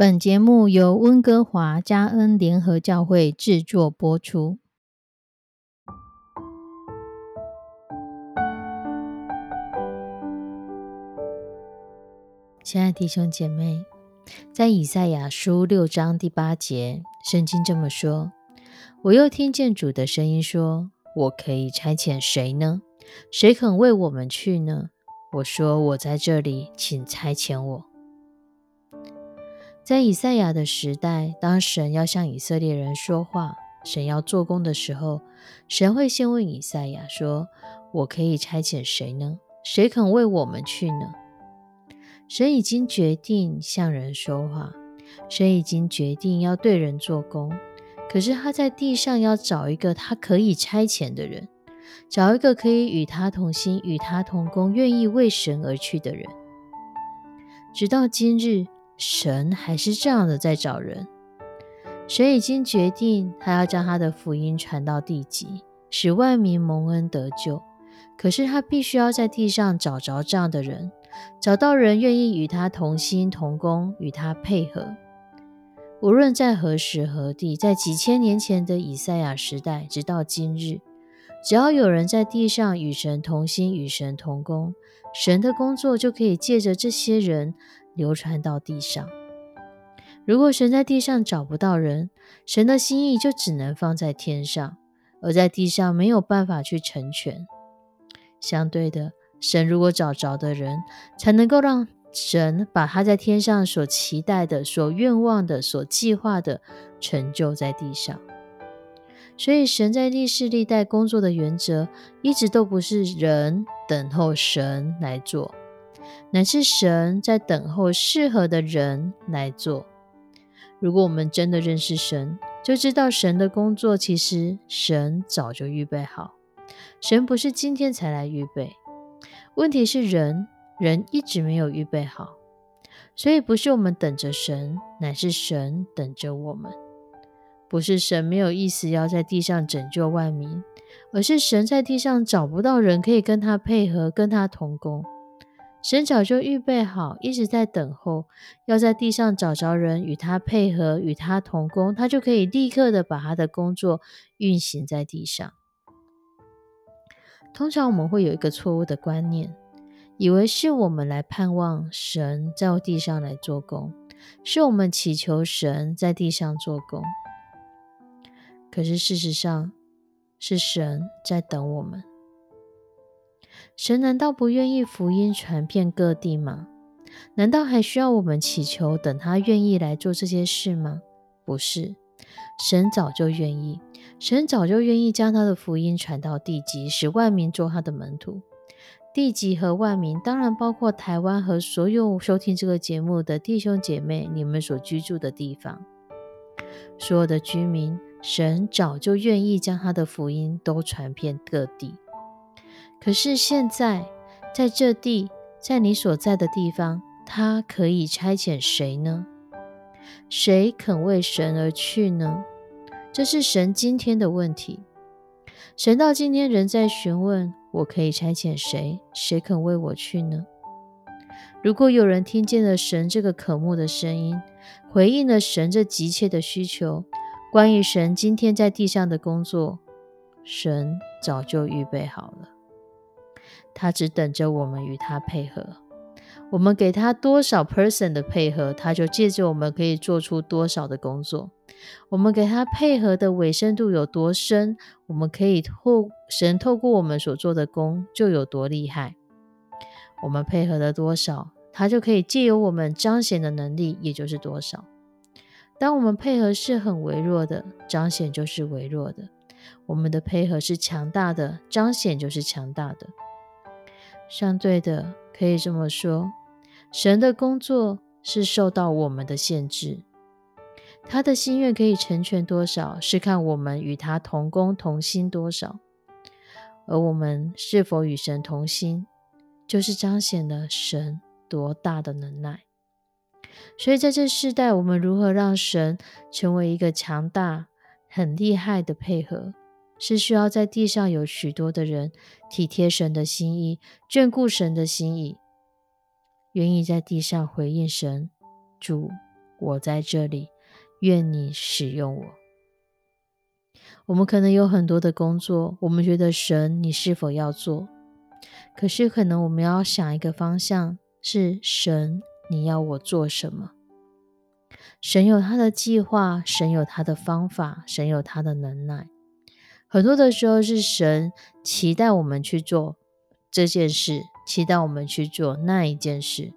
本节目由温哥华加恩联合教会制作播出。亲爱的弟兄姐妹，在以赛亚书六章第八节，圣经这么说：“我又听见主的声音说：‘我可以差遣谁呢？谁肯为我们去呢？’我说：‘我在这里，请差遣我。’”在以赛亚的时代，当神要向以色列人说话，神要做工的时候，神会先问以赛亚说：“我可以差遣谁呢？谁肯为我们去呢？”神已经决定向人说话，神已经决定要对人做工，可是他在地上要找一个他可以差遣的人，找一个可以与他同心、与他同工、愿意为神而去的人。直到今日。神还是这样的在找人。神已经决定，他要将他的福音传到地极，使万民蒙恩得救。可是他必须要在地上找着这样的人，找到人愿意与他同心同工，与他配合。无论在何时何地，在几千年前的以赛亚时代，直到今日，只要有人在地上与神同心，与神同工，神的工作就可以借着这些人。流传到地上。如果神在地上找不到人，神的心意就只能放在天上，而在地上没有办法去成全。相对的，神如果找着的人，才能够让神把他在天上所期待的、所愿望的、所计划的成就在地上。所以，神在历世历代工作的原则，一直都不是人等候神来做。乃是神在等候适合的人来做。如果我们真的认识神，就知道神的工作其实神早就预备好。神不是今天才来预备，问题是人人一直没有预备好。所以不是我们等着神，乃是神等着我们。不是神没有意思要在地上拯救万民，而是神在地上找不到人可以跟他配合，跟他同工。神早就预备好，一直在等候，要在地上找着人与他配合，与他同工，他就可以立刻的把他的工作运行在地上。通常我们会有一个错误的观念，以为是我们来盼望神在地上来做工，是我们祈求神在地上做工。可是事实上，是神在等我们。神难道不愿意福音传遍各地吗？难道还需要我们祈求等他愿意来做这些事吗？不是，神早就愿意，神早就愿意将他的福音传到地极，使万民做他的门徒。地极和万民当然包括台湾和所有收听这个节目的弟兄姐妹，你们所居住的地方，所有的居民，神早就愿意将他的福音都传遍各地。可是现在，在这地，在你所在的地方，他可以差遣谁呢？谁肯为神而去呢？这是神今天的问题。神到今天仍在询问：我可以差遣谁？谁肯为我去呢？如果有人听见了神这个渴慕的声音，回应了神这急切的需求，关于神今天在地上的工作，神早就预备好了。他只等着我们与他配合，我们给他多少 person 的配合，他就借着我们可以做出多少的工作。我们给他配合的尾深度有多深，我们可以透神透过我们所做的工就有多厉害。我们配合的多少，他就可以借由我们彰显的能力也就是多少。当我们配合是很微弱的，彰显就是微弱的；我们的配合是强大的，彰显就是强大的。相对的，可以这么说，神的工作是受到我们的限制，他的心愿可以成全多少，是看我们与他同工同心多少，而我们是否与神同心，就是彰显了神多大的能耐。所以在这世代，我们如何让神成为一个强大、很厉害的配合？是需要在地上有许多的人体贴神的心意，眷顾神的心意，愿意在地上回应神主我在这里，愿你使用我。我们可能有很多的工作，我们觉得神，你是否要做？可是可能我们要想一个方向，是神，你要我做什么？神有他的计划，神有他的方法，神有他的能耐。很多的时候是神期待我们去做这件事，期待我们去做那一件事。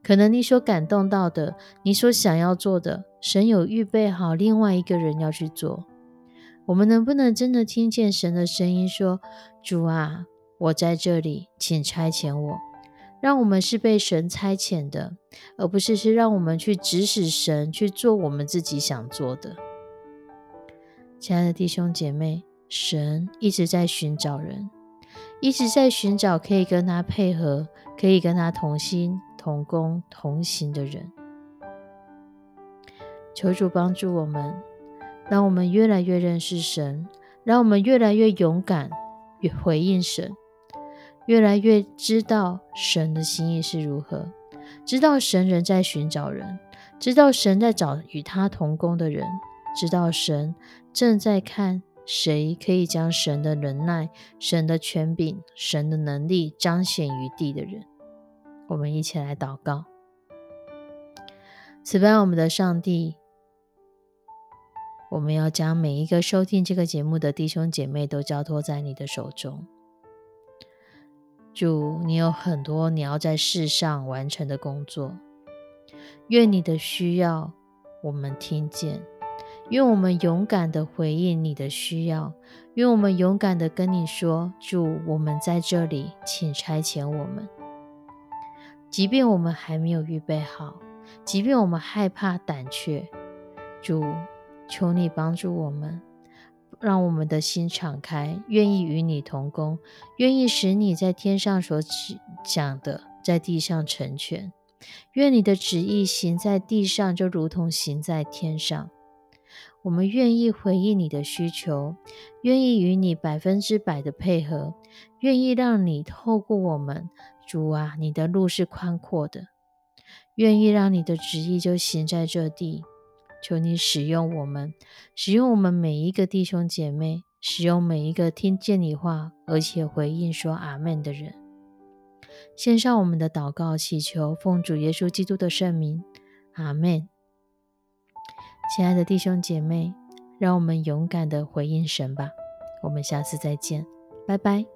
可能你所感动到的，你所想要做的，神有预备好另外一个人要去做。我们能不能真的听见神的声音说：“主啊，我在这里，请差遣我。”让我们是被神差遣的，而不是是让我们去指使神去做我们自己想做的。亲爱的弟兄姐妹，神一直在寻找人，一直在寻找可以跟他配合、可以跟他同心同工同行的人。求主帮助我们，让我们越来越认识神，让我们越来越勇敢，越回应神。越来越知道神的心意是如何，知道神仍在寻找人，知道神在找与他同工的人，知道神正在看谁可以将神的忍耐、神的权柄、神的能力彰显于地的人。我们一起来祷告，此外，我们的上帝，我们要将每一个收听这个节目的弟兄姐妹都交托在你的手中。主，你有很多你要在世上完成的工作，愿你的需要我们听见，愿我们勇敢的回应你的需要，愿我们勇敢的跟你说：主，我们在这里，请差遣我们。即便我们还没有预备好，即便我们害怕胆怯，主，求你帮助我们。让我们的心敞开，愿意与你同工，愿意使你在天上所讲的，在地上成全。愿你的旨意行在地上，就如同行在天上。我们愿意回应你的需求，愿意与你百分之百的配合，愿意让你透过我们，主啊，你的路是宽阔的，愿意让你的旨意就行在这地。求你使用我们，使用我们每一个弟兄姐妹，使用每一个听见你话而且回应说阿门的人。献上我们的祷告，祈求奉主耶稣基督的圣名，阿门。亲爱的弟兄姐妹，让我们勇敢的回应神吧。我们下次再见，拜拜。